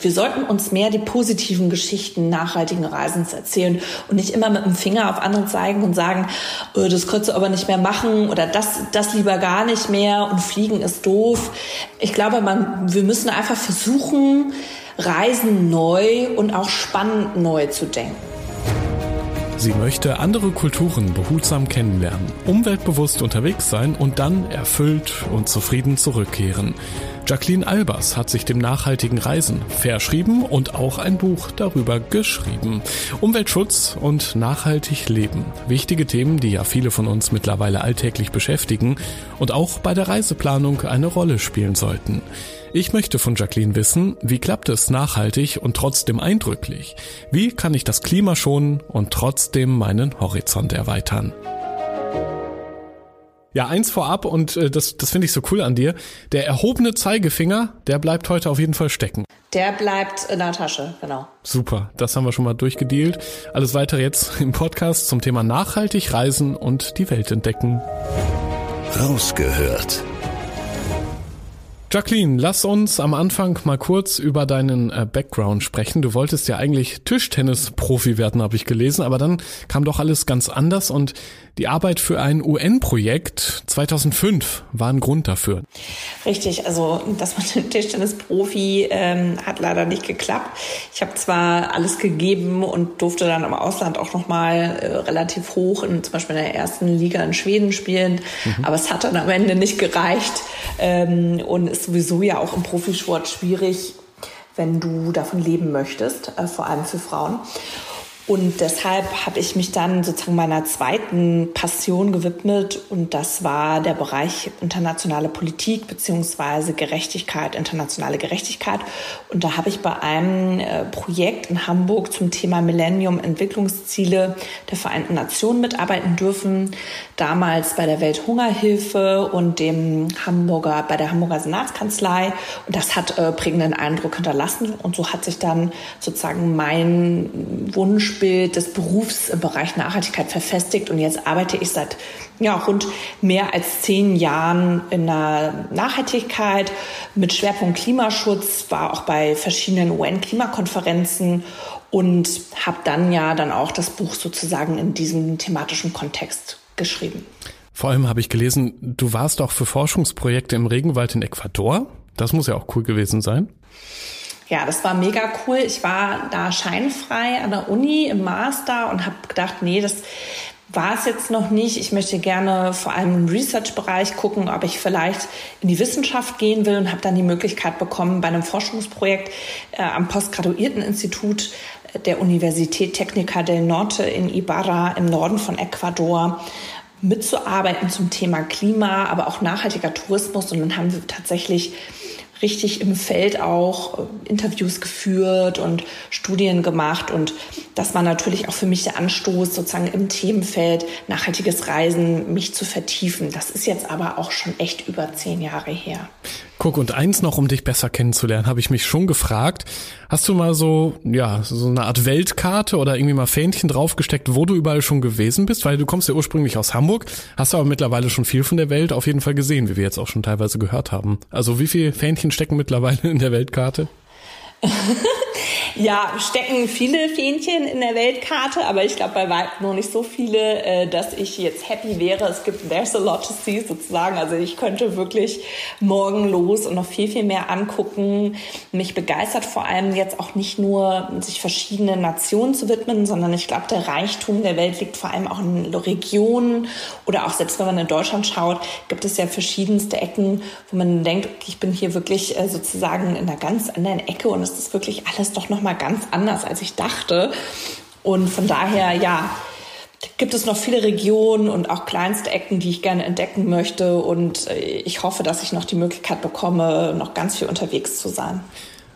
wir sollten uns mehr die positiven Geschichten nachhaltigen Reisens erzählen und nicht immer mit dem Finger auf andere zeigen und sagen, oh, das könntest du aber nicht mehr machen oder das, das lieber gar nicht mehr und fliegen ist doof. Ich glaube, man, wir müssen einfach versuchen, Reisen neu und auch spannend neu zu denken. Sie möchte andere Kulturen behutsam kennenlernen, umweltbewusst unterwegs sein und dann erfüllt und zufrieden zurückkehren. Jacqueline Albers hat sich dem nachhaltigen Reisen verschrieben und auch ein Buch darüber geschrieben. Umweltschutz und nachhaltig leben. Wichtige Themen, die ja viele von uns mittlerweile alltäglich beschäftigen und auch bei der Reiseplanung eine Rolle spielen sollten. Ich möchte von Jacqueline wissen, wie klappt es nachhaltig und trotzdem eindrücklich? Wie kann ich das Klima schonen und trotzdem meinen Horizont erweitern? Ja, eins vorab und äh, das, das finde ich so cool an dir. Der erhobene Zeigefinger, der bleibt heute auf jeden Fall stecken. Der bleibt in der Tasche, genau. Super, das haben wir schon mal durchgedealt. Alles weitere jetzt im Podcast zum Thema nachhaltig reisen und die Welt entdecken. Rausgehört Jacqueline, lass uns am Anfang mal kurz über deinen äh, Background sprechen. Du wolltest ja eigentlich Tischtennis-Profi werden, habe ich gelesen, aber dann kam doch alles ganz anders und die Arbeit für ein UN-Projekt 2005 war ein Grund dafür. Richtig, also das mit dem Tischtennis-Profi ähm, hat leider nicht geklappt. Ich habe zwar alles gegeben und durfte dann im Ausland auch nochmal äh, relativ hoch, in, zum Beispiel in der ersten Liga in Schweden spielen, mhm. aber es hat dann am Ende nicht gereicht ähm, und ist sowieso ja auch im Profisport schwierig, wenn du davon leben möchtest, äh, vor allem für Frauen. Und deshalb habe ich mich dann sozusagen meiner zweiten Passion gewidmet und das war der Bereich internationale Politik beziehungsweise Gerechtigkeit, internationale Gerechtigkeit. Und da habe ich bei einem äh, Projekt in Hamburg zum Thema Millennium Entwicklungsziele der Vereinten Nationen mitarbeiten dürfen. Damals bei der Welthungerhilfe und dem Hamburger, bei der Hamburger Senatskanzlei. Und das hat äh, prägenden Eindruck hinterlassen. Und so hat sich dann sozusagen mein Wunsch Berufsbild des Berufs im Bereich Nachhaltigkeit verfestigt und jetzt arbeite ich seit ja, rund mehr als zehn Jahren in der Nachhaltigkeit mit Schwerpunkt Klimaschutz, war auch bei verschiedenen UN-Klimakonferenzen und habe dann ja dann auch das Buch sozusagen in diesem thematischen Kontext geschrieben. Vor allem habe ich gelesen, du warst auch für Forschungsprojekte im Regenwald in Ecuador. Das muss ja auch cool gewesen sein ja, das war mega cool. Ich war da scheinfrei an der Uni im Master und habe gedacht, nee, das war es jetzt noch nicht. Ich möchte gerne vor allem im Research-Bereich gucken, ob ich vielleicht in die Wissenschaft gehen will und habe dann die Möglichkeit bekommen, bei einem Forschungsprojekt äh, am Postgraduierteninstitut der Universität Técnica del Norte in Ibarra im Norden von Ecuador mitzuarbeiten zum Thema Klima, aber auch nachhaltiger Tourismus. Und dann haben wir tatsächlich richtig im Feld auch äh, Interviews geführt und Studien gemacht. Und das war natürlich auch für mich der Anstoß, sozusagen im Themenfeld nachhaltiges Reisen mich zu vertiefen. Das ist jetzt aber auch schon echt über zehn Jahre her. Guck, und eins noch, um dich besser kennenzulernen, habe ich mich schon gefragt, hast du mal so, ja, so eine Art Weltkarte oder irgendwie mal Fähnchen draufgesteckt, wo du überall schon gewesen bist? Weil du kommst ja ursprünglich aus Hamburg, hast aber mittlerweile schon viel von der Welt auf jeden Fall gesehen, wie wir jetzt auch schon teilweise gehört haben. Also wie viele Fähnchen stecken mittlerweile in der Weltkarte? Ja, stecken viele Fähnchen in der Weltkarte, aber ich glaube bei weitem noch nicht so viele, äh, dass ich jetzt happy wäre. Es gibt there's a lot to see sozusagen. Also ich könnte wirklich morgen los und noch viel, viel mehr angucken. Mich begeistert vor allem jetzt auch nicht nur, sich verschiedenen Nationen zu widmen, sondern ich glaube, der Reichtum der Welt liegt vor allem auch in Regionen oder auch selbst wenn man in Deutschland schaut, gibt es ja verschiedenste Ecken, wo man denkt, ich bin hier wirklich äh, sozusagen in einer ganz anderen Ecke und es ist wirklich alles doch noch mal ganz anders, als ich dachte. Und von daher, ja, gibt es noch viele Regionen und auch kleinste Ecken, die ich gerne entdecken möchte. Und äh, ich hoffe, dass ich noch die Möglichkeit bekomme, noch ganz viel unterwegs zu sein.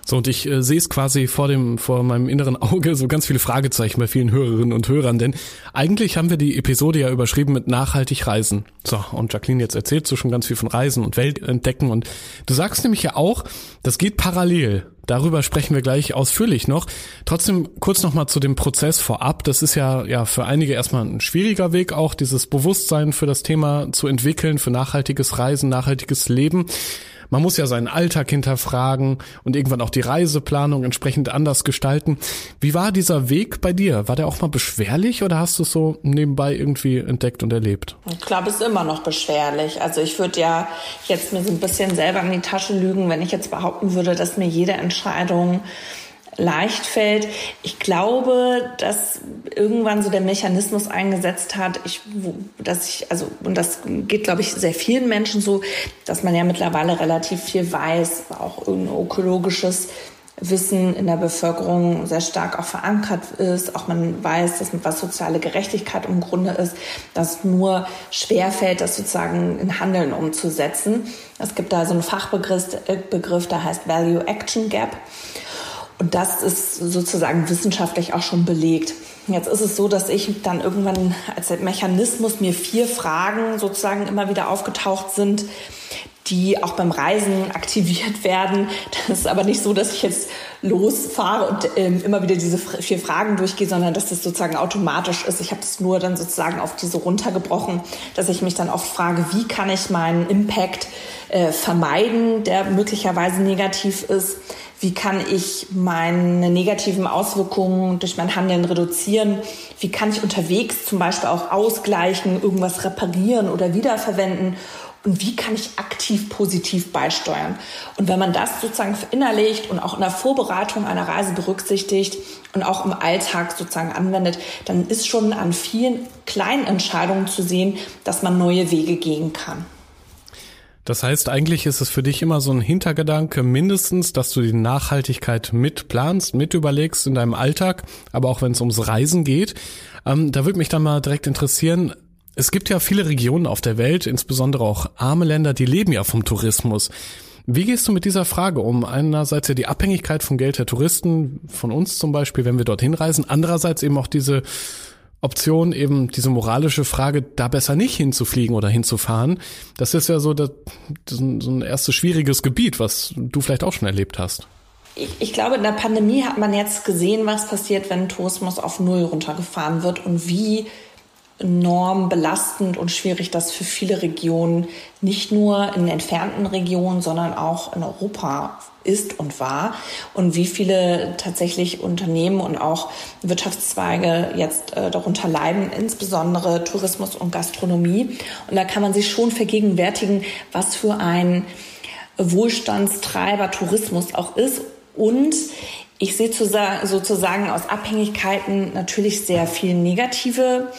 So, und ich äh, sehe es quasi vor dem, vor meinem inneren Auge so ganz viele Fragezeichen bei vielen Hörerinnen und Hörern, denn eigentlich haben wir die Episode ja überschrieben mit nachhaltig reisen. So, und Jacqueline, jetzt erzählst du schon ganz viel von Reisen und Welt entdecken und du sagst nämlich ja auch, das geht parallel. Darüber sprechen wir gleich ausführlich noch. Trotzdem kurz nochmal zu dem Prozess vorab. Das ist ja, ja für einige erstmal ein schwieriger Weg, auch dieses Bewusstsein für das Thema zu entwickeln, für nachhaltiges Reisen, nachhaltiges Leben man muss ja seinen Alltag hinterfragen und irgendwann auch die Reiseplanung entsprechend anders gestalten. Wie war dieser Weg bei dir? War der auch mal beschwerlich oder hast du es so nebenbei irgendwie entdeckt und erlebt? Ich glaube, es ist immer noch beschwerlich. Also ich würde ja jetzt mir so ein bisschen selber in die Tasche lügen, wenn ich jetzt behaupten würde, dass mir jede Entscheidung leicht fällt. Ich glaube, dass irgendwann so der Mechanismus eingesetzt hat, ich, dass ich, also, und das geht, glaube ich, sehr vielen Menschen so, dass man ja mittlerweile relativ viel weiß, auch ein ökologisches Wissen in der Bevölkerung sehr stark auch verankert ist. Auch man weiß, dass was soziale Gerechtigkeit im Grunde ist, dass nur schwerfällt, das sozusagen in Handeln umzusetzen. Es gibt da so einen Fachbegriff, Begriff, der heißt Value Action Gap. Und das ist sozusagen wissenschaftlich auch schon belegt. Jetzt ist es so, dass ich dann irgendwann als Mechanismus mir vier Fragen sozusagen immer wieder aufgetaucht sind, die auch beim Reisen aktiviert werden. Das ist aber nicht so, dass ich jetzt losfahre und ähm, immer wieder diese vier Fragen durchgehe, sondern dass das sozusagen automatisch ist. Ich habe es nur dann sozusagen auf diese runtergebrochen, dass ich mich dann oft frage, wie kann ich meinen Impact äh, vermeiden, der möglicherweise negativ ist wie kann ich meine negativen Auswirkungen durch mein Handeln reduzieren, wie kann ich unterwegs zum Beispiel auch ausgleichen, irgendwas reparieren oder wiederverwenden und wie kann ich aktiv positiv beisteuern. Und wenn man das sozusagen verinnerlicht und auch in der Vorbereitung einer Reise berücksichtigt und auch im Alltag sozusagen anwendet, dann ist schon an vielen kleinen Entscheidungen zu sehen, dass man neue Wege gehen kann. Das heißt, eigentlich ist es für dich immer so ein Hintergedanke mindestens, dass du die Nachhaltigkeit mitplanst, mit überlegst in deinem Alltag, aber auch wenn es ums Reisen geht. Ähm, da würde mich dann mal direkt interessieren, es gibt ja viele Regionen auf der Welt, insbesondere auch arme Länder, die leben ja vom Tourismus. Wie gehst du mit dieser Frage um? Einerseits ja die Abhängigkeit vom Geld der Touristen, von uns zum Beispiel, wenn wir dorthin reisen. Andererseits eben auch diese Option, eben diese moralische Frage, da besser nicht hinzufliegen oder hinzufahren. Das ist ja so, das, so ein erstes schwieriges Gebiet, was du vielleicht auch schon erlebt hast. Ich, ich glaube, in der Pandemie hat man jetzt gesehen, was passiert, wenn Tourismus auf Null runtergefahren wird und wie enorm belastend und schwierig das für viele Regionen, nicht nur in entfernten Regionen, sondern auch in Europa ist und war und wie viele tatsächlich Unternehmen und auch Wirtschaftszweige jetzt äh, darunter leiden, insbesondere Tourismus und Gastronomie. Und da kann man sich schon vergegenwärtigen, was für ein Wohlstandstreiber Tourismus auch ist und ich sehe sozusagen aus Abhängigkeiten natürlich sehr viel negative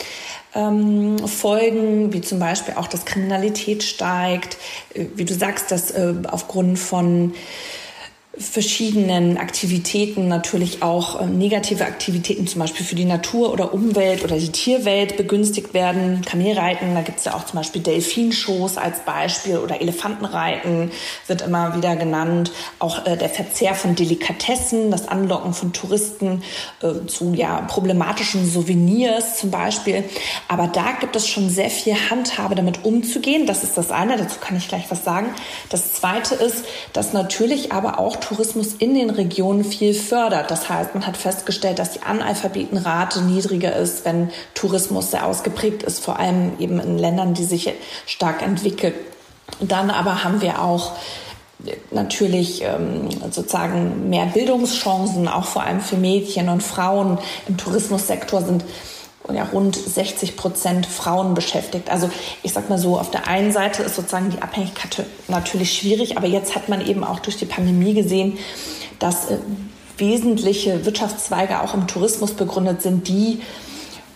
ähm, Folgen, wie zum Beispiel auch, dass Kriminalität steigt, äh, wie du sagst, dass äh, aufgrund von verschiedenen Aktivitäten natürlich auch äh, negative Aktivitäten zum Beispiel für die Natur oder Umwelt oder die Tierwelt begünstigt werden. Kamelreiten, da gibt es ja auch zum Beispiel Delfinshows als Beispiel oder Elefantenreiten wird immer wieder genannt. Auch äh, der Verzehr von Delikatessen, das Anlocken von Touristen äh, zu ja, problematischen Souvenirs zum Beispiel. Aber da gibt es schon sehr viel Handhabe, damit umzugehen. Das ist das eine, dazu kann ich gleich was sagen. Das zweite ist, dass natürlich aber auch Tourismus in den Regionen viel fördert. Das heißt, man hat festgestellt, dass die Analphabetenrate niedriger ist, wenn Tourismus sehr ausgeprägt ist, vor allem eben in Ländern, die sich stark entwickeln. Dann aber haben wir auch natürlich ähm, sozusagen mehr Bildungschancen, auch vor allem für Mädchen und Frauen im Tourismussektor sind ja, rund 60 Prozent Frauen beschäftigt. Also ich sag mal so, auf der einen Seite ist sozusagen die Abhängigkeit natürlich schwierig, aber jetzt hat man eben auch durch die Pandemie gesehen, dass äh, wesentliche Wirtschaftszweige auch im Tourismus begründet sind, die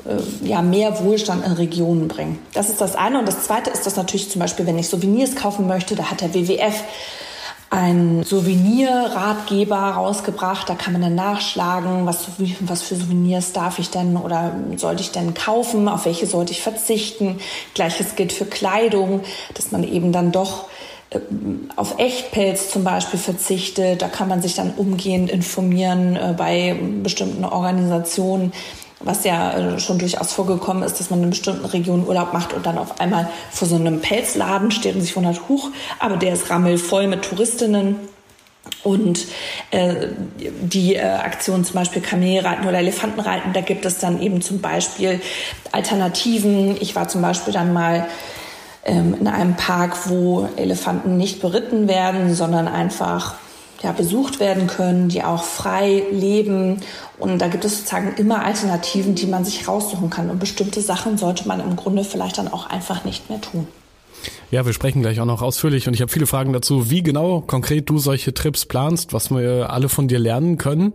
äh, ja, mehr Wohlstand in Regionen bringen. Das ist das eine. Und das zweite ist das natürlich zum Beispiel, wenn ich Souvenirs kaufen möchte, da hat der WWF ein Souvenirratgeber rausgebracht. Da kann man dann nachschlagen, was, was für Souvenirs darf ich denn oder sollte ich denn kaufen, auf welche sollte ich verzichten. Gleiches gilt für Kleidung, dass man eben dann doch auf Echtpelz zum Beispiel verzichtet. Da kann man sich dann umgehend informieren äh, bei bestimmten Organisationen, was ja äh, schon durchaus vorgekommen ist, dass man in bestimmten Regionen Urlaub macht und dann auf einmal vor so einem Pelzladen steht und sich wundert, huch, aber der ist rammelvoll mit Touristinnen. Und äh, die äh, Aktion zum Beispiel Kamelreiten oder Elefantenreiten, da gibt es dann eben zum Beispiel Alternativen. Ich war zum Beispiel dann mal ähm, in einem Park, wo Elefanten nicht beritten werden, sondern einfach ja, besucht werden können, die auch frei leben. Und da gibt es sozusagen immer Alternativen, die man sich raussuchen kann. Und bestimmte Sachen sollte man im Grunde vielleicht dann auch einfach nicht mehr tun. Ja, wir sprechen gleich auch noch ausführlich und ich habe viele Fragen dazu, wie genau konkret du solche Trips planst, was wir alle von dir lernen können.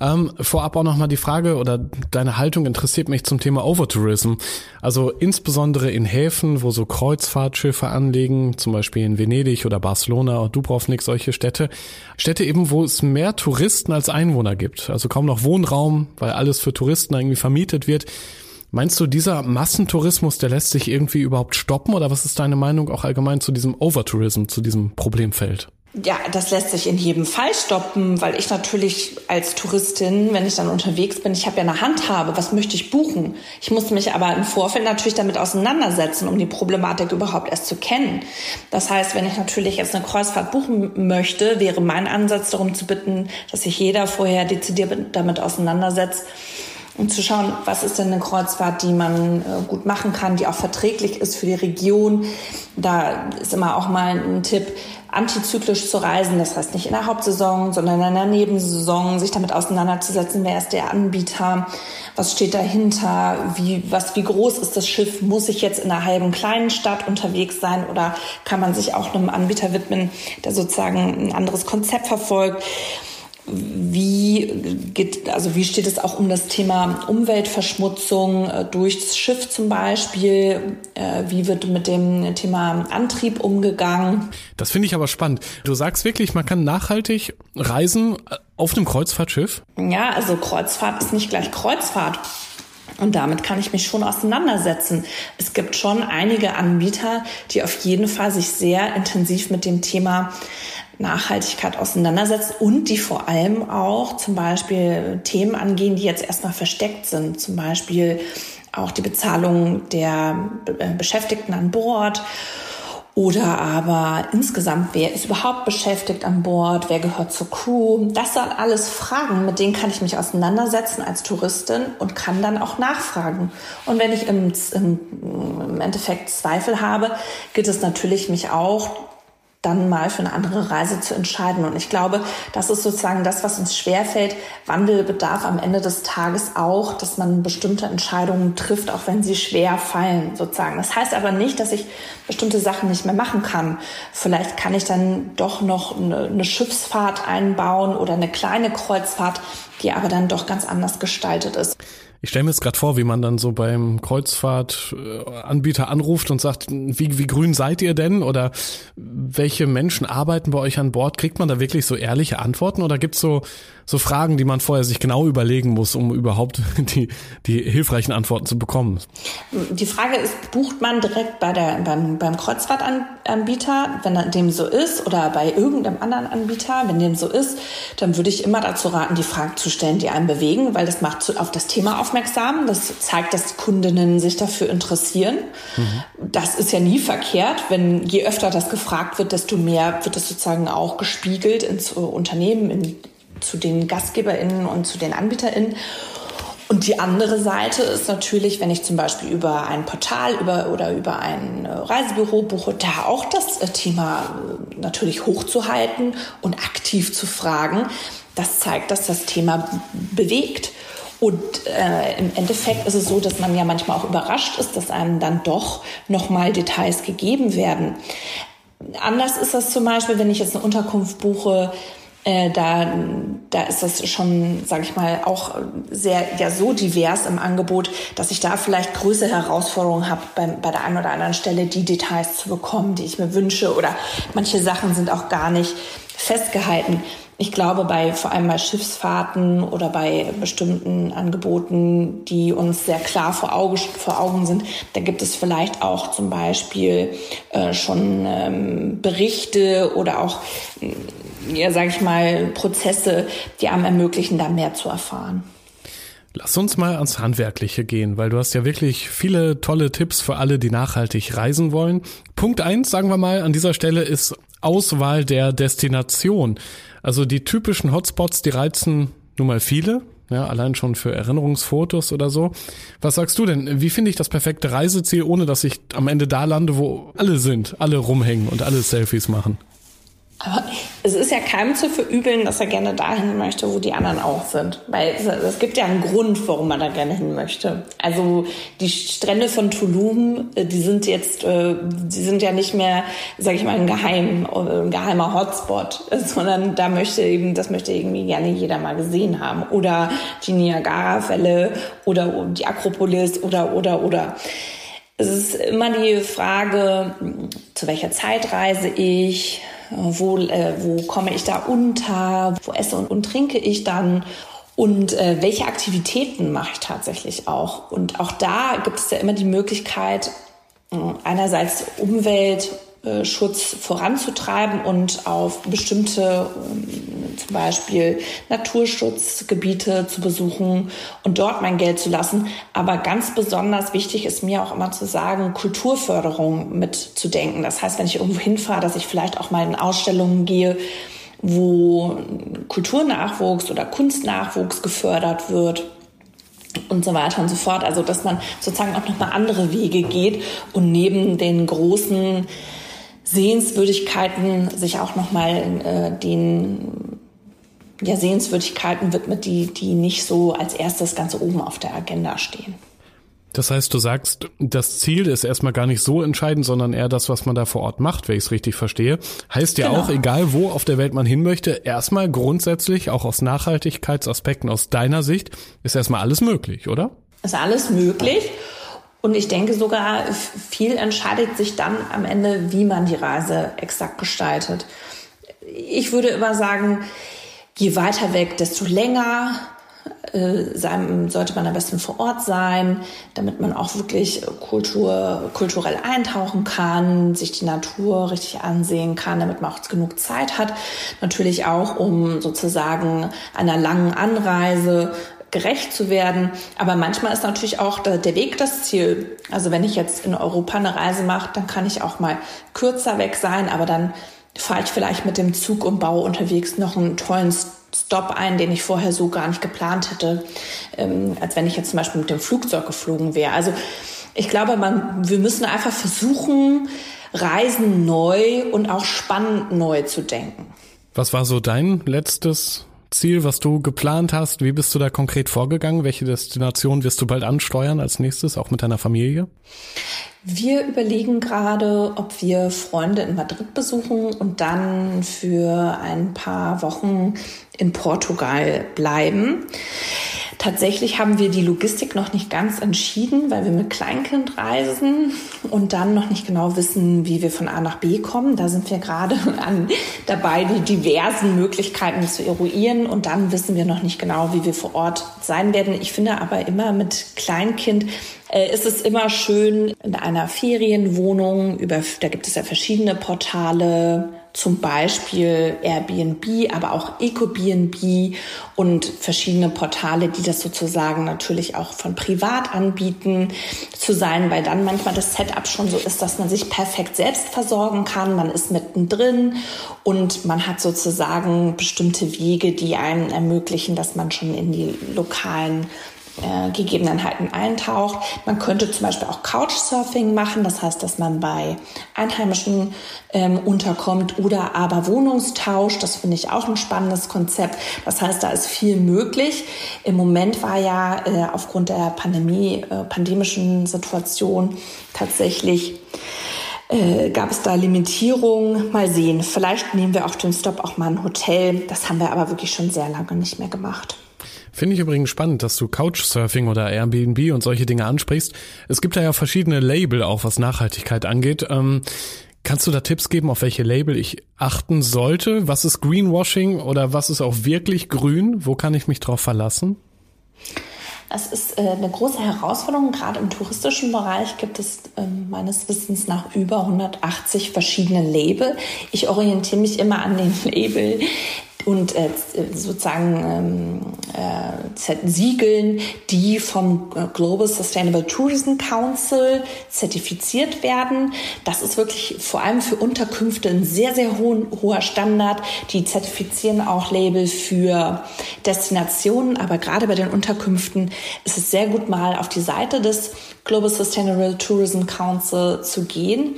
Ähm, vorab auch nochmal die Frage oder deine Haltung interessiert mich zum Thema Overtourism. Also insbesondere in Häfen, wo so Kreuzfahrtschiffe anlegen, zum Beispiel in Venedig oder Barcelona oder Dubrovnik, solche Städte. Städte eben, wo es mehr Touristen als Einwohner gibt. Also kaum noch Wohnraum, weil alles für Touristen irgendwie vermietet wird. Meinst du, dieser Massentourismus, der lässt sich irgendwie überhaupt stoppen oder was ist deine Meinung auch allgemein zu diesem Overtourism, zu diesem Problemfeld? Ja, das lässt sich in jedem Fall stoppen, weil ich natürlich als Touristin, wenn ich dann unterwegs bin, ich habe ja eine Handhabe, was möchte ich buchen? Ich muss mich aber im Vorfeld natürlich damit auseinandersetzen, um die Problematik überhaupt erst zu kennen. Das heißt, wenn ich natürlich jetzt eine Kreuzfahrt buchen möchte, wäre mein Ansatz darum zu bitten, dass sich jeder vorher dezidiert damit auseinandersetzt, um zu schauen, was ist denn eine Kreuzfahrt, die man äh, gut machen kann, die auch verträglich ist für die Region. Da ist immer auch mal ein Tipp, antizyklisch zu reisen, das heißt nicht in der Hauptsaison, sondern in der Nebensaison, sich damit auseinanderzusetzen, wer ist der Anbieter, was steht dahinter, wie, was, wie groß ist das Schiff, muss ich jetzt in einer halben kleinen Stadt unterwegs sein oder kann man sich auch einem Anbieter widmen, der sozusagen ein anderes Konzept verfolgt. Wie geht, also wie steht es auch um das Thema Umweltverschmutzung äh, durchs Schiff zum Beispiel? Äh, wie wird mit dem Thema Antrieb umgegangen? Das finde ich aber spannend. Du sagst wirklich, man kann nachhaltig reisen äh, auf einem Kreuzfahrtschiff? Ja, also Kreuzfahrt ist nicht gleich Kreuzfahrt. Und damit kann ich mich schon auseinandersetzen. Es gibt schon einige Anbieter, die auf jeden Fall sich sehr intensiv mit dem Thema Nachhaltigkeit auseinandersetzt und die vor allem auch zum Beispiel Themen angehen, die jetzt erstmal versteckt sind. Zum Beispiel auch die Bezahlung der äh, Beschäftigten an Bord oder aber insgesamt, wer ist überhaupt beschäftigt an Bord, wer gehört zur Crew. Das sind alles Fragen, mit denen kann ich mich auseinandersetzen als Touristin und kann dann auch nachfragen. Und wenn ich im, im Endeffekt Zweifel habe, gilt es natürlich, mich auch dann mal für eine andere Reise zu entscheiden. Und ich glaube, das ist sozusagen das, was uns schwerfällt. Wandel bedarf am Ende des Tages auch, dass man bestimmte Entscheidungen trifft, auch wenn sie schwer fallen, sozusagen. Das heißt aber nicht, dass ich bestimmte Sachen nicht mehr machen kann. Vielleicht kann ich dann doch noch eine, Schiffsfahrt einbauen oder eine kleine Kreuzfahrt, die aber dann doch ganz anders gestaltet ist. Ich stelle mir jetzt gerade vor, wie man dann so beim Kreuzfahrtanbieter anruft und sagt, wie, wie grün seid ihr denn? Oder welche Menschen arbeiten bei euch an Bord? Kriegt man da wirklich so ehrliche Antworten oder gibt's so so Fragen, die man vorher sich genau überlegen muss, um überhaupt die, die hilfreichen Antworten zu bekommen? Die Frage ist, bucht man direkt bei der, beim, beim Kreuzfahrtanbieter, wenn dem so ist, oder bei irgendeinem anderen Anbieter, wenn dem so ist, dann würde ich immer dazu raten, die Fragen zu stellen, die einen bewegen, weil das macht auf das Thema aufmerksam. Das zeigt, dass Kundinnen sich dafür interessieren. Mhm. Das ist ja nie verkehrt. Wenn je öfter das gefragt wird, desto mehr wird es sozusagen auch gespiegelt ins Unternehmen, in, zu den GastgeberInnen und zu den AnbieterInnen. Und die andere Seite ist natürlich, wenn ich zum Beispiel über ein Portal über, oder über ein äh, Reisebüro buche, da auch das äh, Thema äh, natürlich hochzuhalten und aktiv zu fragen. Das zeigt, dass das Thema bewegt. Und äh, im Endeffekt ist es so, dass man ja manchmal auch überrascht ist, dass einem dann doch nochmal Details gegeben werden. Anders ist das zum Beispiel, wenn ich jetzt eine Unterkunft buche, äh, da, da ist das schon, sage ich mal, auch sehr ja so divers im Angebot, dass ich da vielleicht größere Herausforderungen habe, bei, bei der einen oder anderen Stelle die Details zu bekommen, die ich mir wünsche. Oder manche Sachen sind auch gar nicht festgehalten. Ich glaube, bei vor allem bei Schiffsfahrten oder bei bestimmten Angeboten, die uns sehr klar vor, Auge, vor Augen sind, da gibt es vielleicht auch zum Beispiel äh, schon ähm, Berichte oder auch, ja, sage ich mal, Prozesse, die einem ermöglichen, da mehr zu erfahren. Lass uns mal ans Handwerkliche gehen, weil du hast ja wirklich viele tolle Tipps für alle, die nachhaltig reisen wollen. Punkt eins, sagen wir mal, an dieser Stelle ist Auswahl der Destination. Also die typischen Hotspots, die reizen nun mal viele, ja, allein schon für Erinnerungsfotos oder so. Was sagst du denn? Wie finde ich das perfekte Reiseziel, ohne dass ich am Ende da lande, wo alle sind, alle rumhängen und alle Selfies machen? Aber es ist ja keinem zu verübeln, dass er gerne dahin möchte, wo die anderen auch sind. Weil es, gibt ja einen Grund, warum man da gerne hin möchte. Also die Strände von Tulum, äh, die sind jetzt, äh, die sind ja nicht mehr, sage ich mal, ein, geheim, äh, ein geheimer Hotspot, sondern da möchte eben, das möchte irgendwie gerne jeder mal gesehen haben. Oder die Niagara-Fälle oder die Akropolis oder, oder, oder. Es ist immer die Frage, zu welcher Zeit reise ich, wo, äh, wo komme ich da unter, wo esse und, und trinke ich dann und äh, welche Aktivitäten mache ich tatsächlich auch. Und auch da gibt es ja immer die Möglichkeit, äh, einerseits Umwelt äh, Schutz voranzutreiben und auf bestimmte ähm, zum Beispiel Naturschutzgebiete zu besuchen und dort mein Geld zu lassen. Aber ganz besonders wichtig ist mir auch immer zu sagen, Kulturförderung mitzudenken. Das heißt, wenn ich irgendwo hinfahre, dass ich vielleicht auch mal in Ausstellungen gehe, wo Kulturnachwuchs oder Kunstnachwuchs gefördert wird und so weiter und so fort. Also dass man sozusagen auch nochmal andere Wege geht und neben den großen Sehenswürdigkeiten sich auch nochmal äh, den ja, Sehenswürdigkeiten widmet, die, die nicht so als erstes ganz oben auf der Agenda stehen. Das heißt, du sagst, das Ziel ist erstmal gar nicht so entscheidend, sondern eher das, was man da vor Ort macht, wenn ich es richtig verstehe. Heißt ja genau. auch, egal wo auf der Welt man hin möchte, erstmal grundsätzlich, auch aus Nachhaltigkeitsaspekten aus deiner Sicht, ist erstmal alles möglich, oder? Ist alles möglich. Und ich denke sogar, viel entscheidet sich dann am Ende, wie man die Reise exakt gestaltet. Ich würde immer sagen, je weiter weg, desto länger äh, sollte man am besten vor Ort sein, damit man auch wirklich Kultur, kulturell eintauchen kann, sich die Natur richtig ansehen kann, damit man auch genug Zeit hat. Natürlich auch, um sozusagen einer langen Anreise gerecht zu werden. Aber manchmal ist natürlich auch der Weg das Ziel. Also wenn ich jetzt in Europa eine Reise mache, dann kann ich auch mal kürzer weg sein, aber dann fahre ich vielleicht mit dem Zug und baue unterwegs noch einen tollen Stop ein, den ich vorher so gar nicht geplant hätte, ähm, als wenn ich jetzt zum Beispiel mit dem Flugzeug geflogen wäre. Also ich glaube, man, wir müssen einfach versuchen, Reisen neu und auch spannend neu zu denken. Was war so dein letztes Ziel, was du geplant hast? Wie bist du da konkret vorgegangen? Welche Destination wirst du bald ansteuern als nächstes, auch mit deiner Familie? Wir überlegen gerade, ob wir Freunde in Madrid besuchen und dann für ein paar Wochen in Portugal bleiben. Tatsächlich haben wir die Logistik noch nicht ganz entschieden, weil wir mit Kleinkind reisen und dann noch nicht genau wissen, wie wir von A nach B kommen. Da sind wir gerade an, dabei, die diversen Möglichkeiten zu eruieren und dann wissen wir noch nicht genau, wie wir vor Ort sein werden. Ich finde aber immer mit Kleinkind äh, ist es immer schön in einer Ferienwohnung über, da gibt es ja verschiedene Portale, zum Beispiel Airbnb, aber auch EcoBnB und verschiedene Portale, die das sozusagen natürlich auch von privat anbieten, zu sein, weil dann manchmal das Setup schon so ist, dass man sich perfekt selbst versorgen kann. Man ist mittendrin und man hat sozusagen bestimmte Wege, die einem ermöglichen, dass man schon in die lokalen äh, Gegebenheiten eintaucht. Man könnte zum Beispiel auch Couchsurfing machen, das heißt, dass man bei Einheimischen ähm, unterkommt oder aber Wohnungstausch. Das finde ich auch ein spannendes Konzept. Das heißt, da ist viel möglich. Im Moment war ja äh, aufgrund der Pandemie, äh, pandemischen Situation tatsächlich äh, gab es da Limitierungen. Mal sehen. Vielleicht nehmen wir auf dem Stop auch mal ein Hotel. Das haben wir aber wirklich schon sehr lange nicht mehr gemacht. Finde ich übrigens spannend, dass du Couchsurfing oder Airbnb und solche Dinge ansprichst. Es gibt da ja verschiedene Label auch, was Nachhaltigkeit angeht. Ähm, Kannst du da Tipps geben, auf welche Label ich achten sollte? Was ist Greenwashing oder was ist auch wirklich grün? Wo kann ich mich drauf verlassen? Es ist äh, eine große Herausforderung. Gerade im touristischen Bereich gibt es äh, meines Wissens nach über 180 verschiedene Label. Ich orientiere mich immer an den Label, und äh, sozusagen ähm, äh, Siegeln, die vom äh, Global Sustainable Tourism Council zertifiziert werden. Das ist wirklich vor allem für Unterkünfte ein sehr, sehr hohen, hoher Standard. Die zertifizieren auch Label für Destinationen, aber gerade bei den Unterkünften ist es sehr gut mal auf die Seite des Global Sustainable Tourism Council zu gehen.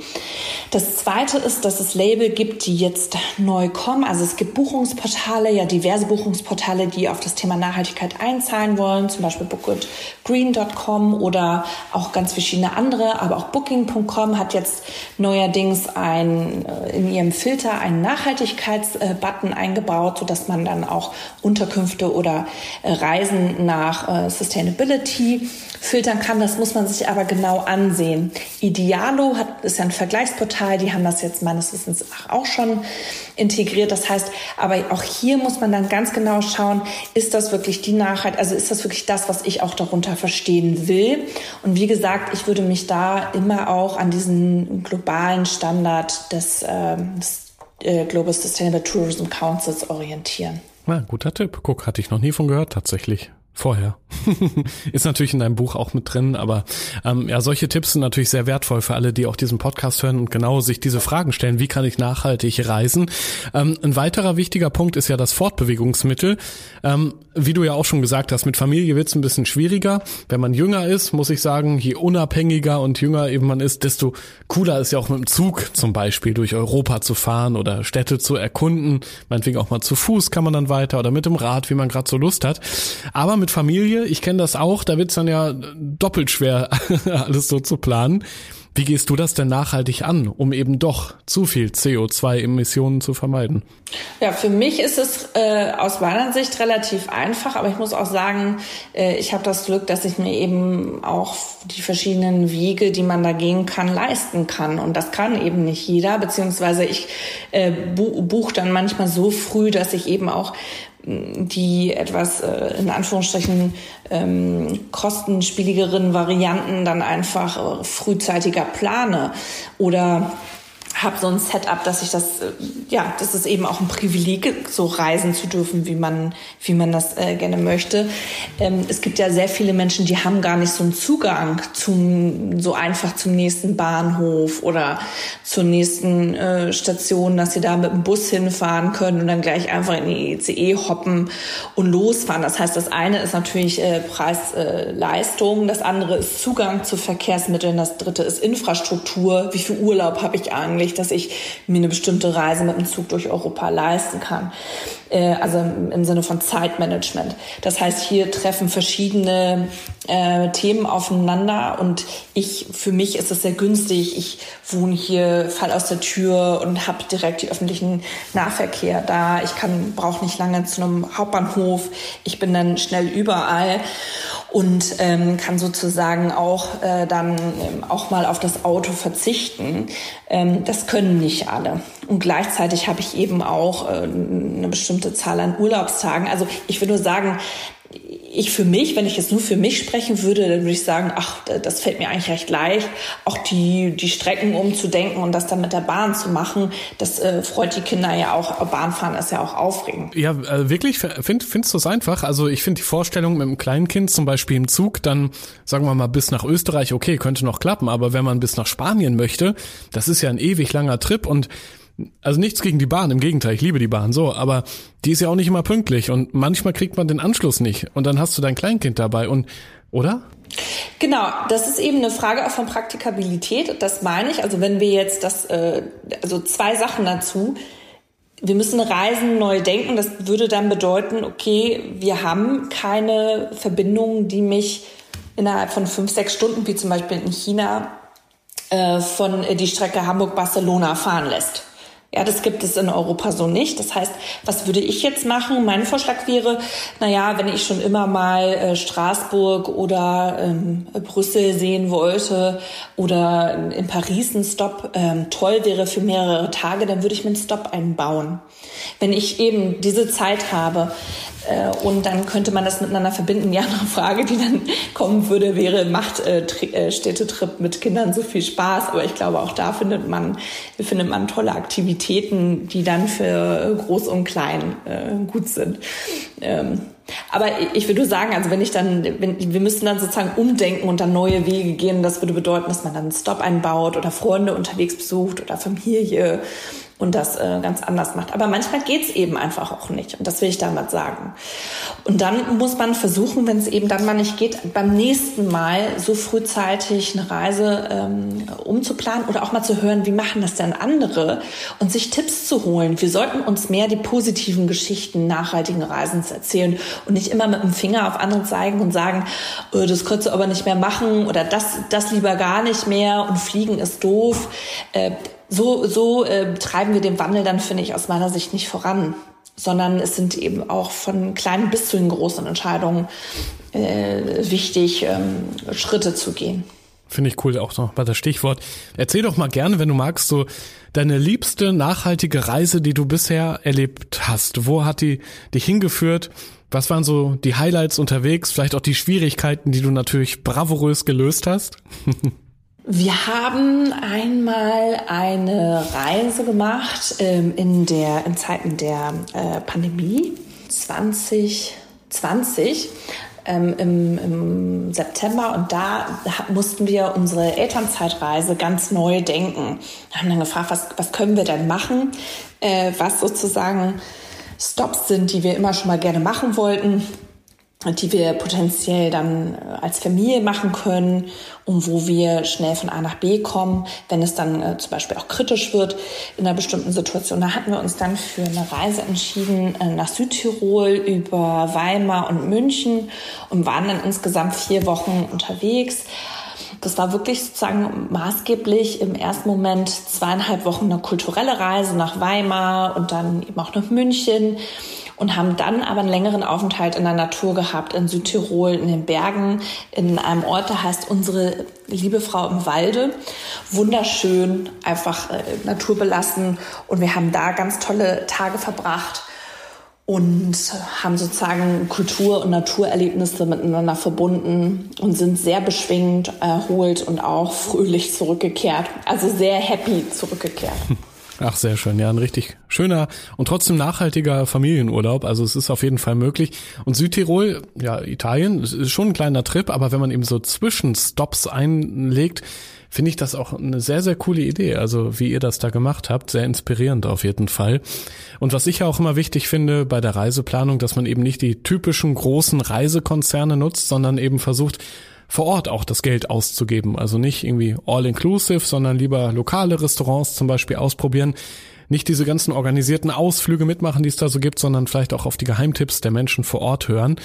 Das zweite ist, dass es Label gibt, die jetzt neu kommen. Also es gibt Buchungsportale, ja diverse Buchungsportale, die auf das Thema Nachhaltigkeit einzahlen wollen, zum Beispiel bookitgreen.com oder auch ganz verschiedene andere, aber auch booking.com hat jetzt neuerdings ein, äh, in ihrem Filter einen Nachhaltigkeitsbutton eingebaut, sodass man dann auch Unterkünfte oder äh, Reisen nach äh, Sustainability filtern kann. Das muss man sich aber genau ansehen. Idealo hat, ist ja ein Vergleichsportal, die haben das jetzt meines Wissens auch schon integriert. Das heißt, aber auch hier muss man dann ganz genau schauen, ist das wirklich die Nachhaltigkeit, also ist das wirklich das, was ich auch darunter verstehen will? Und wie gesagt, ich würde mich da immer auch an diesen globalen Standard des, äh, des äh, Global Sustainable Tourism Councils orientieren. Ja, guter Tipp. Guck, hatte ich noch nie von gehört, tatsächlich. Vorher. ist natürlich in deinem Buch auch mit drin, aber ähm, ja, solche Tipps sind natürlich sehr wertvoll für alle, die auch diesen Podcast hören und genau sich diese Fragen stellen, wie kann ich nachhaltig reisen. Ähm, ein weiterer wichtiger Punkt ist ja das Fortbewegungsmittel. Ähm, wie du ja auch schon gesagt hast, mit Familie wird es ein bisschen schwieriger. Wenn man jünger ist, muss ich sagen, je unabhängiger und jünger eben man ist, desto cooler ist ja auch mit dem Zug zum Beispiel durch Europa zu fahren oder Städte zu erkunden. Meinetwegen auch mal zu Fuß kann man dann weiter oder mit dem Rad, wie man gerade so Lust hat. Aber mit Familie, ich kenne das auch, da wird's dann ja doppelt schwer, alles so zu planen. Wie gehst du das denn nachhaltig an, um eben doch zu viel CO2-Emissionen zu vermeiden? Ja, für mich ist es äh, aus meiner Sicht relativ einfach, aber ich muss auch sagen, äh, ich habe das Glück, dass ich mir eben auch die verschiedenen Wege, die man da gehen kann, leisten kann. Und das kann eben nicht jeder, beziehungsweise ich äh, buche dann manchmal so früh, dass ich eben auch die etwas äh, in Anführungsstrichen ähm, kostenspieligeren Varianten dann einfach äh, frühzeitiger plane. Oder habe so ein Setup, dass ich das, äh, ja, das ist eben auch ein Privileg, so reisen zu dürfen, wie man, wie man das äh, gerne möchte. Ähm, es gibt ja sehr viele Menschen, die haben gar nicht so einen Zugang zum, so einfach zum nächsten Bahnhof oder zur nächsten äh, Station, dass sie da mit dem Bus hinfahren können und dann gleich einfach in die ECE hoppen und losfahren. Das heißt, das eine ist natürlich äh, Preis-Leistung, äh, das andere ist Zugang zu Verkehrsmitteln, das dritte ist Infrastruktur. Wie viel Urlaub habe ich eigentlich? Eigentlich, dass ich mir eine bestimmte Reise mit dem Zug durch Europa leisten kann. Äh, also im, Sinne von Zeitmanagement. Das heißt, hier treffen verschiedene äh, Themen aufeinander und ich, für mich ist es sehr günstig. Ich wohne hier, fall aus der Tür und habe direkt die öffentlichen Nahverkehr da. Ich kann, brauche nicht lange zu einem Hauptbahnhof. Ich bin dann schnell überall und ähm, kann sozusagen auch äh, dann ähm, auch mal auf das Auto verzichten. Ähm, das können nicht alle. Und gleichzeitig habe ich eben auch äh, eine bestimmte Zahl an Urlaubstagen. Also ich würde nur sagen, ich für mich, wenn ich jetzt nur für mich sprechen würde, dann würde ich sagen, ach, das fällt mir eigentlich recht leicht, auch die, die Strecken umzudenken und das dann mit der Bahn zu machen. Das äh, freut die Kinder ja auch. Bahnfahren ist ja auch aufregend. Ja, äh, wirklich, find, findest du es einfach? Also ich finde die Vorstellung mit einem kleinen Kind zum Beispiel im Zug, dann sagen wir mal bis nach Österreich, okay, könnte noch klappen, aber wenn man bis nach Spanien möchte, das ist ja ein ewig langer Trip und also nichts gegen die Bahn, im Gegenteil, ich liebe die Bahn, so, aber die ist ja auch nicht immer pünktlich und manchmal kriegt man den Anschluss nicht und dann hast du dein Kleinkind dabei und, oder? Genau, das ist eben eine Frage auch von Praktikabilität. Das meine ich. Also wenn wir jetzt das, äh, also zwei Sachen dazu. Wir müssen Reisen neu denken. Das würde dann bedeuten, okay, wir haben keine Verbindungen, die mich innerhalb von fünf, sechs Stunden, wie zum Beispiel in China, äh, von äh, die Strecke Hamburg-Barcelona fahren lässt Ja, das gibt es in Europa so nicht. Das heißt, was würde ich jetzt machen? Mein Vorschlag wäre, na ja, wenn ich schon immer mal äh, Straßburg oder ähm, Brüssel sehen wollte oder in Paris einen Stop ähm, toll wäre für mehrere Tage, dann würde ich mir einen Stop einbauen. Wenn ich eben diese Zeit habe, und dann könnte man das miteinander verbinden. Ja, eine Frage, die dann kommen würde, wäre, macht äh, äh, Städtetrip mit Kindern so viel Spaß? Aber ich glaube, auch da findet man, findet man tolle Aktivitäten, die dann für Groß und Klein äh, gut sind. Ähm, aber ich würde sagen, also wenn ich dann, wenn, wir müssten dann sozusagen umdenken und dann neue Wege gehen. Das würde bedeuten, dass man dann einen Stop einbaut oder Freunde unterwegs besucht oder Familie und das äh, ganz anders macht. Aber manchmal geht's eben einfach auch nicht. Und das will ich damit sagen. Und dann muss man versuchen, wenn es eben dann mal nicht geht, beim nächsten Mal so frühzeitig eine Reise ähm, umzuplanen oder auch mal zu hören, wie machen das denn andere und sich Tipps zu holen. Wir sollten uns mehr die positiven Geschichten nachhaltigen Reisens erzählen und nicht immer mit dem Finger auf andere zeigen und sagen, oh, das könntest du aber nicht mehr machen oder das, das lieber gar nicht mehr und fliegen ist doof. Äh, so, so äh, treiben wir den Wandel dann, finde ich, aus meiner Sicht nicht voran, sondern es sind eben auch von kleinen bis zu den großen Entscheidungen äh, wichtig, ähm, Schritte zu gehen. Finde ich cool, auch noch bei das Stichwort. Erzähl doch mal gerne, wenn du magst, so deine liebste nachhaltige Reise, die du bisher erlebt hast. Wo hat die dich hingeführt? Was waren so die Highlights unterwegs? Vielleicht auch die Schwierigkeiten, die du natürlich bravourös gelöst hast? Wir haben einmal eine Reise gemacht ähm, in der in Zeiten der äh, Pandemie. 2020 ähm, im, im, September. Und da mussten wir unsere Elternzeitreise ganz neu denken. Wir haben dann gefragt, was, was können wir denn machen, äh, was sozusagen Stops sind, die wir immer schon mal gerne machen wollten die wir potenziell dann äh, als Familie machen können und wo wir schnell von A nach B kommen, wenn es dann äh, zum Beispiel auch kritisch wird in einer bestimmten Situation. Da hatten wir uns dann für eine Reise entschieden äh, nach Südtirol über Weimar und München und waren dann insgesamt vier Wochen unterwegs. Das war wirklich sozusagen maßgeblich im ersten Moment zweieinhalb Wochen eine kulturelle Reise nach Weimar und dann eben auch nach München und haben dann aber einen längeren Aufenthalt in der Natur gehabt, in Südtirol, in den Bergen, in einem Ort, der heißt Unsere liebe Frau im Walde. Wunderschön, einfach äh, naturbelassen und wir haben da ganz tolle Tage verbracht und haben sozusagen Kultur- und Naturerlebnisse miteinander verbunden und sind sehr beschwingt, erholt und auch fröhlich zurückgekehrt. Also sehr happy zurückgekehrt. Ach, sehr schön. Ja, ein richtig schöner und trotzdem nachhaltiger Familienurlaub. Also es ist auf jeden Fall möglich. Und Südtirol, ja, Italien, ist schon ein kleiner Trip, aber wenn man eben so Zwischenstops einlegt, finde ich das auch eine sehr, sehr coole Idee. Also wie ihr das da gemacht habt, sehr inspirierend auf jeden Fall. Und was ich ja auch immer wichtig finde bei der Reiseplanung, dass man eben nicht die typischen großen Reisekonzerne nutzt, sondern eben versucht, vor Ort auch das Geld auszugeben. Also nicht irgendwie all-inclusive, sondern lieber lokale Restaurants zum Beispiel ausprobieren. Nicht diese ganzen organisierten Ausflüge mitmachen, die es da so gibt, sondern vielleicht auch auf die Geheimtipps der Menschen vor Ort hören.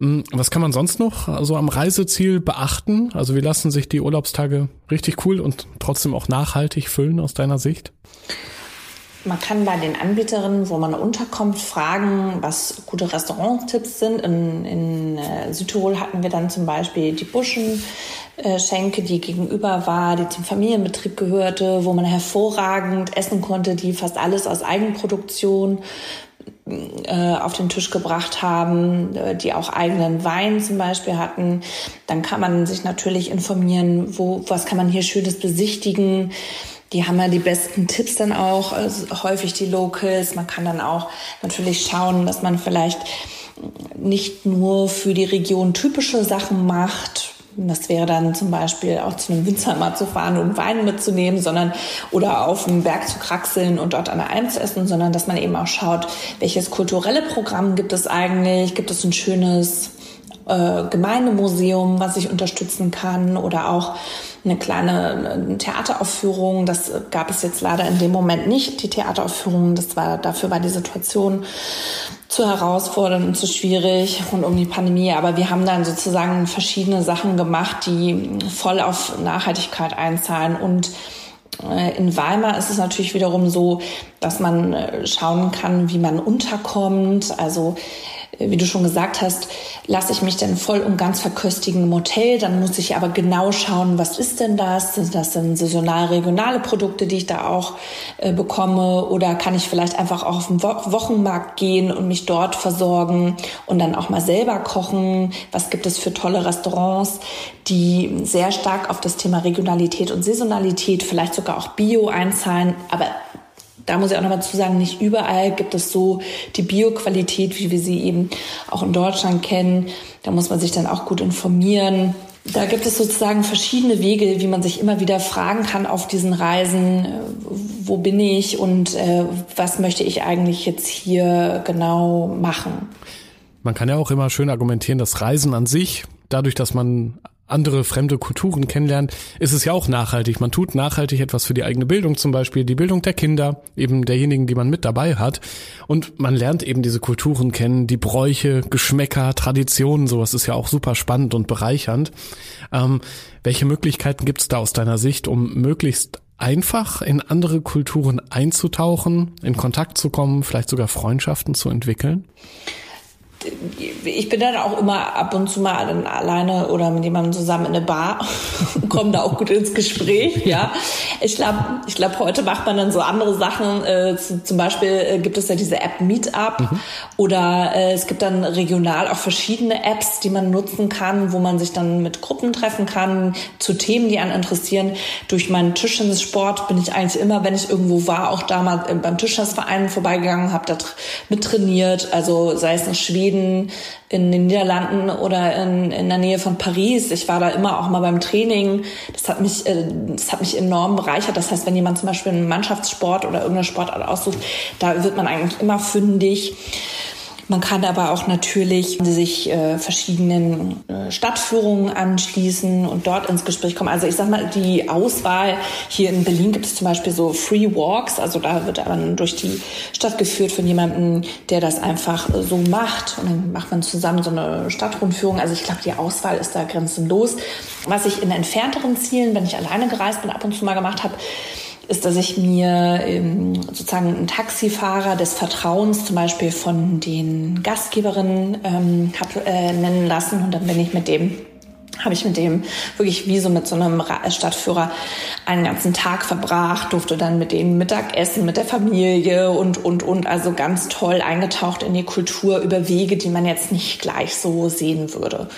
Hm, was kann man sonst noch so also am Reiseziel beachten? Also wie lassen sich die Urlaubstage richtig cool und trotzdem auch nachhaltig füllen aus deiner Sicht? Man kann bei den Anbieterinnen, wo man unterkommt, fragen, was gute Restauranttipps sind. In, in äh, Südtirol hatten wir dann zum Beispiel die Buschenschenke, die gegenüber war, die zum Familienbetrieb gehörte, wo man hervorragend essen konnte, die fast alles aus Eigenproduktion äh, auf den Tisch gebracht haben, äh, die auch eigenen Wein zum Beispiel hatten. Dann kann man sich natürlich informieren, wo, was kann man hier Schönes besichtigen die haben ja die besten Tipps dann auch, also häufig die Locals. Man kann dann auch natürlich schauen, dass man vielleicht nicht nur für die Region typische Sachen macht. Das wäre dann zum Beispiel auch zu einem Winzer mal zu fahren und Wein mitzunehmen, sondern oder auf dem Berg zu kraxeln und dort an der Alm zu essen, sondern dass man eben auch schaut, welches kulturelle Programm gibt es eigentlich? Gibt es ein schönes äh, Gemeindemuseum, was ich unterstützen kann oder auch eine kleine Theateraufführung. Das gab es jetzt leider in dem Moment nicht, die Theateraufführung. Das war, dafür war die Situation zu herausfordernd und zu schwierig rund um die Pandemie. Aber wir haben dann sozusagen verschiedene Sachen gemacht, die voll auf Nachhaltigkeit einzahlen und Äh, in Weimar ist es natürlich wiederum so, dass man äh, schauen kann, wie man unterkommt. Also wie du schon gesagt hast, lasse ich mich denn voll und ganz verköstigen im Hotel. Dann muss ich aber genau schauen, was ist denn das? Sind das denn saisonal regionale Produkte, die ich da auch äh, bekomme? Oder kann ich vielleicht einfach auch auf den Wo Wochenmarkt gehen und mich dort versorgen und dann auch mal selber kochen? Was gibt es für tolle Restaurants, die sehr stark auf das Thema Regionalität und Saisonalität, vielleicht sogar auch Bio einzahlen? Aber da muss ich auch nochmal zu sagen, nicht überall gibt es so die Bioqualität, wie wir sie eben auch in Deutschland kennen. Da muss man sich dann auch gut informieren. Da gibt es sozusagen verschiedene Wege, wie man sich immer wieder fragen kann auf diesen Reisen, äh, wo bin ich und äh, was möchte ich eigentlich jetzt hier genau machen. Man kann ja auch immer schön argumentieren, dass Reisen an sich, dadurch, dass man andere fremde Kulturen kennenlernt, ist es ja auch nachhaltig. Man tut nachhaltig etwas für die eigene Bildung, zum Beispiel die Bildung der Kinder, eben derjenigen, die man mit dabei hat. Und man lernt eben diese Kulturen kennen, die Bräuche, Geschmäcker, Traditionen, sowas ist ja auch super spannend und bereichernd. Ähm, welche Möglichkeiten gibt es da aus deiner Sicht, um möglichst einfach in andere Kulturen einzutauchen, in Kontakt zu kommen, vielleicht sogar Freundschaften zu entwickeln? Ich bin dann auch immer ab und zu mal dann alleine oder mit jemandem zusammen in eine Bar und komme da auch gut ins Gespräch. Ja, ich glaube, ich glaube, heute macht man dann so andere Sachen. Äh, zum Beispiel äh, gibt es ja diese App Meetup mhm. oder äh, es gibt dann regional auch verschiedene Apps, die man nutzen kann, wo man sich dann mit Gruppen treffen kann zu Themen, die einen interessieren. Durch meinen Tischtennissport bin ich eigentlich immer, wenn ich irgendwo war, auch damals beim Tischtennisverein vorbeigegangen, habe da mit trainiert. Also sei es in Schweden, in den Niederlanden oder in, in der Nähe von Paris. Ich war da immer auch mal beim Training. Das hat mich, äh, das hat mich enorm bereichert. Das heißt, wenn jemand zum Beispiel einen Mannschaftssport oder irgendeine Sportart aussucht, da wird man eigentlich immer fündig. Man kann aber auch natürlich sich äh, verschiedenen äh, Stadtführungen anschließen und dort ins Gespräch kommen. Also ich sag mal, die Auswahl hier in Berlin gibt es zum Beispiel so Free Walks. Also da wird man durch die Stadt geführt von jemandem, der das einfach so macht. Und dann macht man zusammen so eine Stadtrundführung. Also ich glaube, die Auswahl ist da grenzenlos. Was ich in entfernteren Zielen, wenn ich alleine gereist bin, ab und zu mal gemacht habe, ist, dass ich mir ähm, sozusagen einen Taxifahrer des Vertrauens zum Beispiel von den Gastgeberinnen ähm, hab, äh, nennen lassen und dann bin ich mit dem habe ich mit dem wirklich wie so mit so einem Stadtführer einen ganzen Tag verbracht, durfte dann mit denen Mittagessen mit der Familie und, und, und, also ganz toll eingetaucht in die Kultur über Wege, die man jetzt nicht gleich so sehen würde.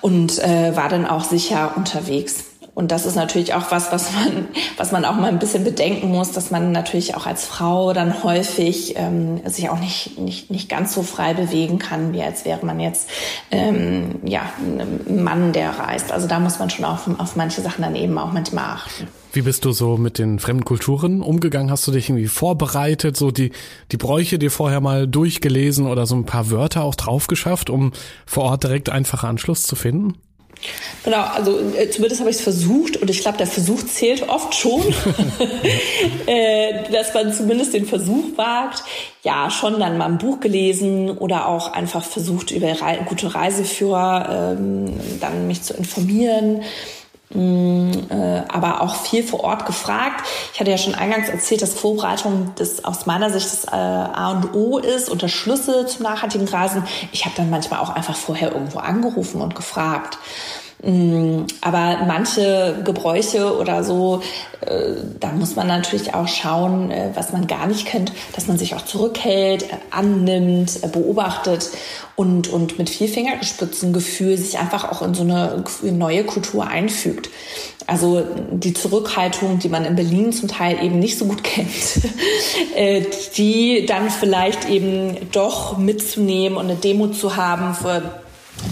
Und äh, war dann auch sicher unterwegs. Und das ist natürlich auch was, was man, was man auch mal ein bisschen bedenken muss, dass man natürlich auch als Frau dann häufig ähm, sich auch nicht, nicht, nicht ganz so frei bewegen kann, wie als wäre man jetzt ähm, ja, ein Mann, der reist. Also da muss man schon auf, auf manche Sachen dann eben auch manchmal achten. Wie bist du so mit den fremden Kulturen umgegangen? Hast du dich irgendwie vorbereitet, so die, die Bräuche dir vorher mal durchgelesen oder so ein paar Wörter auch drauf geschafft, um vor Ort direkt einfacher Anschluss zu finden? Genau, also äh, zumindest habe ich es versucht und ich glaube, der Versuch zählt oft schon, äh, dass man zumindest den Versuch wagt. Ja, schon dann mal ein Buch gelesen oder auch einfach versucht, über Re gute Reiseführer ähm, dann mich zu informieren. Mm, äh, aber auch viel vor Ort gefragt. Ich hatte ja schon eingangs erzählt, dass Vorbereitung das aus meiner Sicht das äh, A und O ist und der Schlüssel zum nachhaltigen Reisen. Ich habe dann manchmal auch einfach vorher irgendwo angerufen und gefragt. Mm, aber manche Gebräuche oder so, äh, da muss man natürlich auch schauen, äh, was man gar nicht kennt, dass man sich auch zurückhält, äh, annimmt, beobachtet und, und mit viel Fingergespitzengefühl sich einfach auch in so eine neue Kultur einfügt. Also die Zurückhaltung, die man in Berlin zum Teil eben nicht so gut kennt, die dann vielleicht eben doch mitzunehmen und eine Demo zu haben für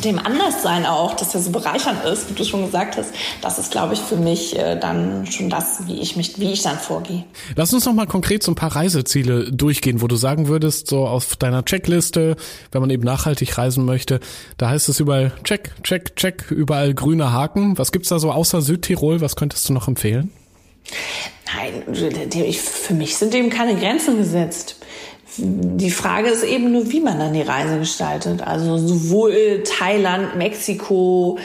dem Anderssein auch, dass er so bereichernd ist, wie du schon gesagt hast, das ist, glaube ich, für mich äh, dann schon das, wie ich mich, wie ich dann vorgehe. Lass uns noch mal konkret so ein paar Reiseziele durchgehen, wo du sagen würdest, so auf deiner Checkliste, wenn man eben nachhaltig reisen möchte, da heißt es überall check, check, check, überall grüne Haken. Was gibt's da so außer Südtirol? Was könntest du noch empfehlen? Nein, für mich sind dem keine Grenzen gesetzt die Frage ist eben nur, wie man dann die Reise gestaltet. Also sowohl Thailand, Mexiko,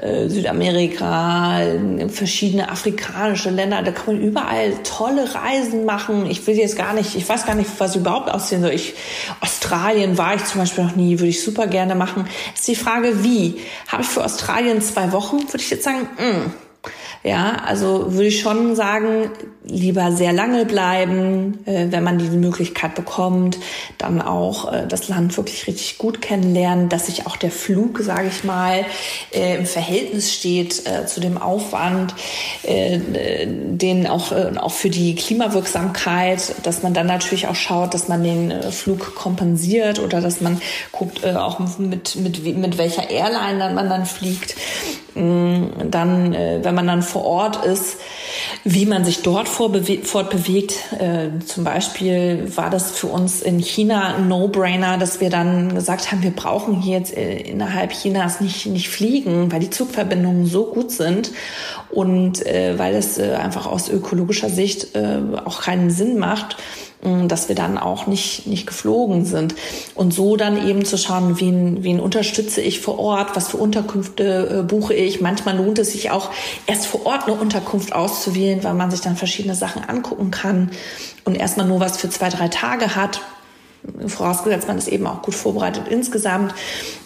äh, Südamerika, verschiedene afrikanische Länder, da kann man überall tolle Reisen machen. Ich will jetzt gar nicht, ich weiß gar nicht, was überhaupt aussehen soll. Ich, Australien war ich zum Beispiel noch nie, würde ich super gerne machen. Ist die Frage, wie? Habe ich für Australien zwei Wochen? Würde ich jetzt sagen, mh, mm, ja, also würde ich schon sagen, lieber sehr lange bleiben, äh, wenn man diese Möglichkeit bekommt, dann auch äh, das Land wirklich richtig gut kennenlernen, dass sich auch der Flug, sage ich mal, äh, im Verhältnis steht äh, zu dem Aufwand, äh, den auch, äh, auch für die Klimawirksamkeit, dass man dann natürlich auch schaut, dass man den äh, Flug kompensiert oder dass man guckt äh, auch mit, mit, mit welcher Airline dann man dann fliegt. Mm, dann, äh, wenn man dann vor Ort ist, wie man sich dort fortbewegt. Äh, zum Beispiel war das für uns in China ein No-Brainer, dass wir dann gesagt haben, wir brauchen hier jetzt äh, innerhalb Chinas nicht, nicht fliegen, weil die Zugverbindungen so gut sind und äh, weil es äh, einfach aus ökologischer Sicht äh, auch keinen Sinn macht dass wir dann auch nicht, nicht geflogen sind. Und so dann eben zu schauen, wen, wen unterstütze ich vor Ort, was für Unterkünfte äh, buche ich. Manchmal lohnt es sich auch, erst vor Ort eine Unterkunft auszuwählen, weil man sich dann verschiedene Sachen angucken kann und erstmal nur was für zwei, drei Tage hat vorausgesetzt man ist eben auch gut vorbereitet insgesamt.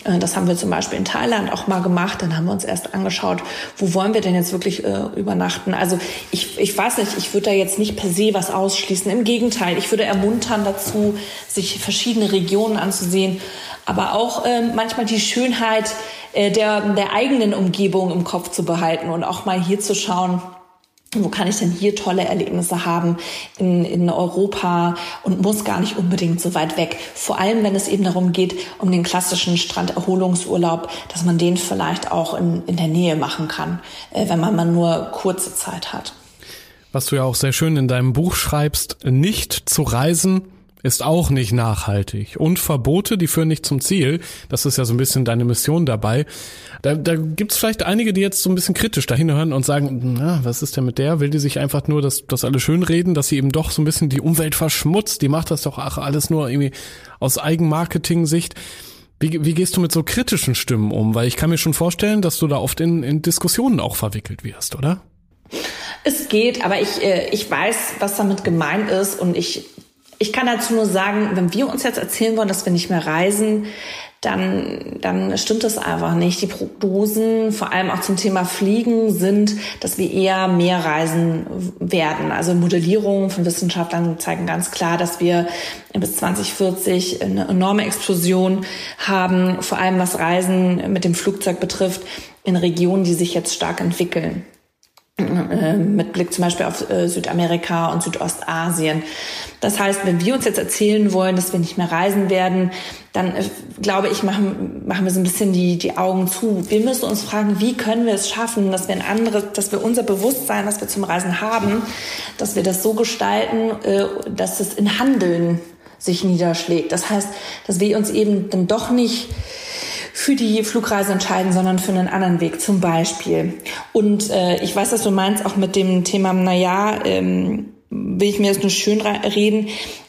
Äh, das haben wir zum Beispiel in Thailand auch mal gemacht. Dann haben wir uns erst angeschaut, wo wollen wir denn jetzt wirklich äh, übernachten. Also ich, ich weiß nicht, ich würde da jetzt nicht per se was ausschließen. Im Gegenteil, ich würde ermuntern dazu, sich verschiedene Regionen anzusehen, aber auch äh, manchmal die Schönheit äh, der, der eigenen Umgebung im Kopf zu behalten und auch mal hier zu schauen, wo kann ich denn hier tolle Erlebnisse haben in, in Europa und muss gar nicht unbedingt so weit weg. Vor allem, wenn es eben darum geht, um den klassischen Stranderholungsurlaub, dass man den vielleicht auch in, in der Nähe machen kann, äh, wenn man mal nur kurze Zeit hat. Was du ja auch sehr schön in deinem Buch schreibst, nicht zu reisen, ist auch nicht nachhaltig. Und Verbote, die führen nicht zum Ziel. Das ist ja so ein bisschen deine Mission dabei. Da, da gibt es vielleicht einige, die jetzt so ein bisschen kritisch dahin hören und sagen, na, was ist denn mit der? Will die sich einfach nur das, das alles schön reden, dass sie eben doch so ein bisschen die Umwelt verschmutzt? Die macht das doch auch alles nur irgendwie aus Eigenmarketing-Sicht. Wie, wie gehst du mit so kritischen Stimmen um? Weil ich kann mir schon vorstellen, dass du da oft in, in Diskussionen auch verwickelt wirst, oder? Es geht, aber ich, äh, ich weiß, was damit gemeint ist und ich ich kann dazu nur sagen, wenn wir uns jetzt erzählen wollen, dass wir nicht mehr reisen, dann, dann stimmt das einfach nicht. Die Prognosen, vor allem auch zum Thema Fliegen, sind, dass wir eher mehr reisen werden. Also Modellierungen von Wissenschaftlern zeigen ganz klar, dass wir bis 2040 eine enorme Explosion haben, vor allem was Reisen mit dem Flugzeug betrifft, in Regionen, die sich jetzt stark entwickeln. Äh, mit Blick zum Beispiel auf äh, Südamerika und Südostasien. Das heißt, wenn wir uns jetzt erzählen wollen, dass wir nicht mehr reisen werden, dann äh, glaube ich, machen, machen wir so ein bisschen die, die Augen zu. Wir müssen uns fragen, wie können wir es schaffen, dass wir ein anderes, dass wir unser Bewusstsein, das wir zum Reisen haben, dass wir das so gestalten, dass es in Handeln sich niederschlägt. Das heißt, dass wir uns eben dann doch nicht für die Flugreise entscheiden, sondern für einen anderen Weg zum Beispiel. Und äh, ich weiß, dass du meinst auch mit dem Thema, na ja, ähm, will ich mir das nur schön reden.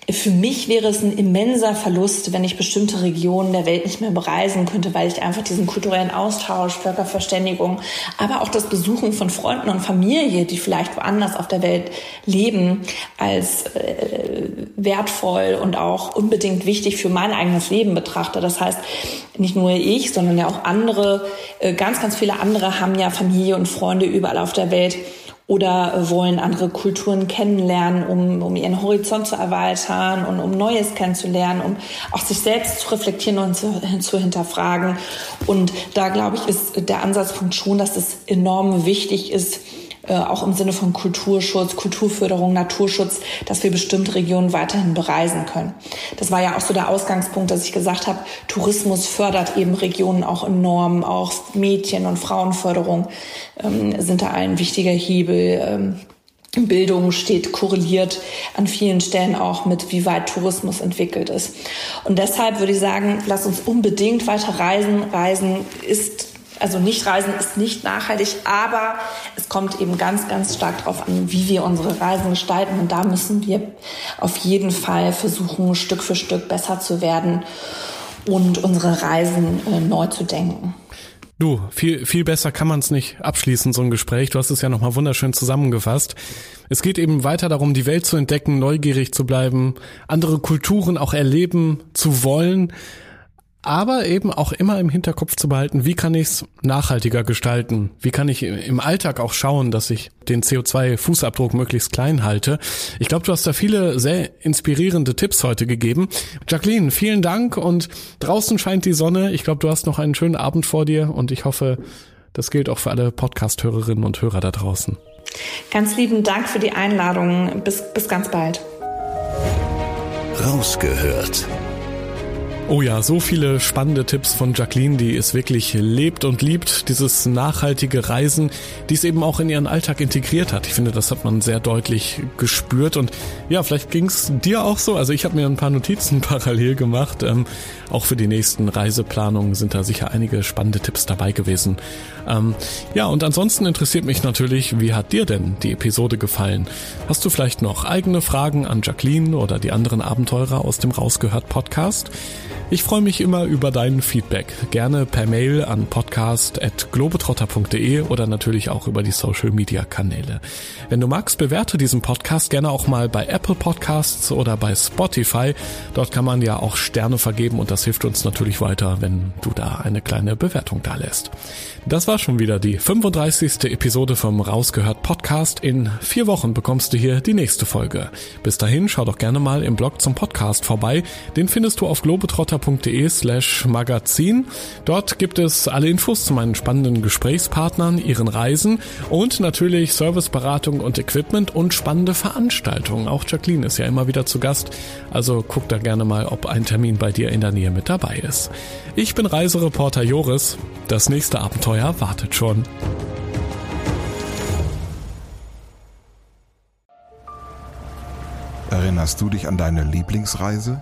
Für mich wäre es ein immenser Verlust, wenn ich bestimmte Regionen der Welt nicht mehr bereisen könnte, weil ich einfach diesen kulturellen Austausch, Völkerverständigung, aber auch das Besuchen von Freunden und Familie, die vielleicht woanders auf der Welt leben, als äh, wertvoll und auch unbedingt wichtig für mein eigenes Leben betrachte. Das heißt, nicht nur ich, sondern ja auch andere, äh, ganz, ganz viele andere haben ja Familie und Freunde überall auf der Welt oder wollen andere Kulturen kennenlernen, um, um ihren Horizont zu erweitern und um Neues kennenzulernen, um auch sich selbst zu reflektieren und zu, zu hinterfragen. Und da glaube ich, ist der Ansatzpunkt schon, dass es enorm wichtig ist, äh, auch im Sinne von Kulturschutz, Kulturförderung, Naturschutz, dass wir bestimmte Regionen weiterhin bereisen können. Das war ja auch so der Ausgangspunkt, dass ich gesagt habe, Tourismus fördert eben Regionen auch enorm, auch Mädchen- und Frauenförderung ähm, sind da ein wichtiger Hebel. Ähm, Bildung steht korreliert an vielen Stellen auch mit, wie weit Tourismus entwickelt ist. Und deshalb würde ich sagen, lass uns unbedingt weiter reisen. Reisen ist Also nicht reisen ist nicht nachhaltig, aber es kommt eben ganz, ganz stark darauf an, wie wir unsere Reisen gestalten. Und da müssen wir auf jeden Fall versuchen, Stück für Stück besser zu werden und unsere Reisen äh, neu zu denken. Du, viel, viel besser kann man es nicht abschließen, so ein Gespräch. Du hast es ja nochmal wunderschön zusammengefasst. Es geht eben weiter darum, die Welt zu entdecken, neugierig zu bleiben, andere Kulturen auch erleben zu wollen aber eben auch immer im Hinterkopf zu behalten, wie kann ich es nachhaltiger gestalten? Wie kann ich im Alltag auch schauen, dass ich den CO2-Fußabdruck möglichst klein halte? Ich glaube, du hast da viele sehr inspirierende Tipps heute gegeben. Jacqueline, vielen Dank und draußen scheint die Sonne. Ich glaube, du hast noch einen schönen Abend vor dir und ich hoffe, das gilt auch für alle Podcast-Hörerinnen und Hörer da draußen. Ganz lieben Dank für die Einladung. Bis, bis ganz bald. Rausgehört Oh ja, so viele spannende Tipps von Jacqueline, die es wirklich lebt und liebt, dieses nachhaltige Reisen, die es eben auch in ihren Alltag integriert hat. Ich finde, das hat man sehr deutlich gespürt und ja, vielleicht ging es dir auch so. Also ich habe mir ein paar Notizen parallel gemacht. Ähm, auch für die nächsten Reiseplanungen sind da sicher einige spannende Tipps dabei gewesen. Ähm, ja, und ansonsten interessiert mich natürlich, wie hat dir denn die Episode gefallen? Hast du vielleicht noch eigene Fragen an Jacqueline oder die anderen Abenteurer aus dem Rausgehört Podcast? Ich freue mich immer über dein Feedback. Gerne per Mail an podcast.globetrotter.de oder natürlich auch über die Social Media Kanäle. Wenn du magst, bewerte diesen Podcast gerne auch mal bei Apple Podcasts oder bei Spotify. Dort kann man ja auch Sterne vergeben und das hilft uns natürlich weiter, wenn du da eine kleine Bewertung da lässt. Das war schon wieder die 35. Episode vom Rausgehört Podcast. In vier Wochen bekommst du hier die nächste Folge. Bis dahin schau doch gerne mal im Blog zum Podcast vorbei. Den findest du auf globetrotter.de slash magazin. Dort gibt es alle Infos zu meinen spannenden Gesprächspartnern, ihren Reisen und natürlich Serviceberatung und Equipment und spannende Veranstaltungen. Auch Jacqueline ist ja immer wieder zu Gast. Also guck da gerne mal, ob ein Termin bei dir in der Nähe mit dabei ist. Ich bin Reisereporter Joris. Das nächste Abenteuer wartet schon. Erinnerst du dich an deine Lieblingsreise?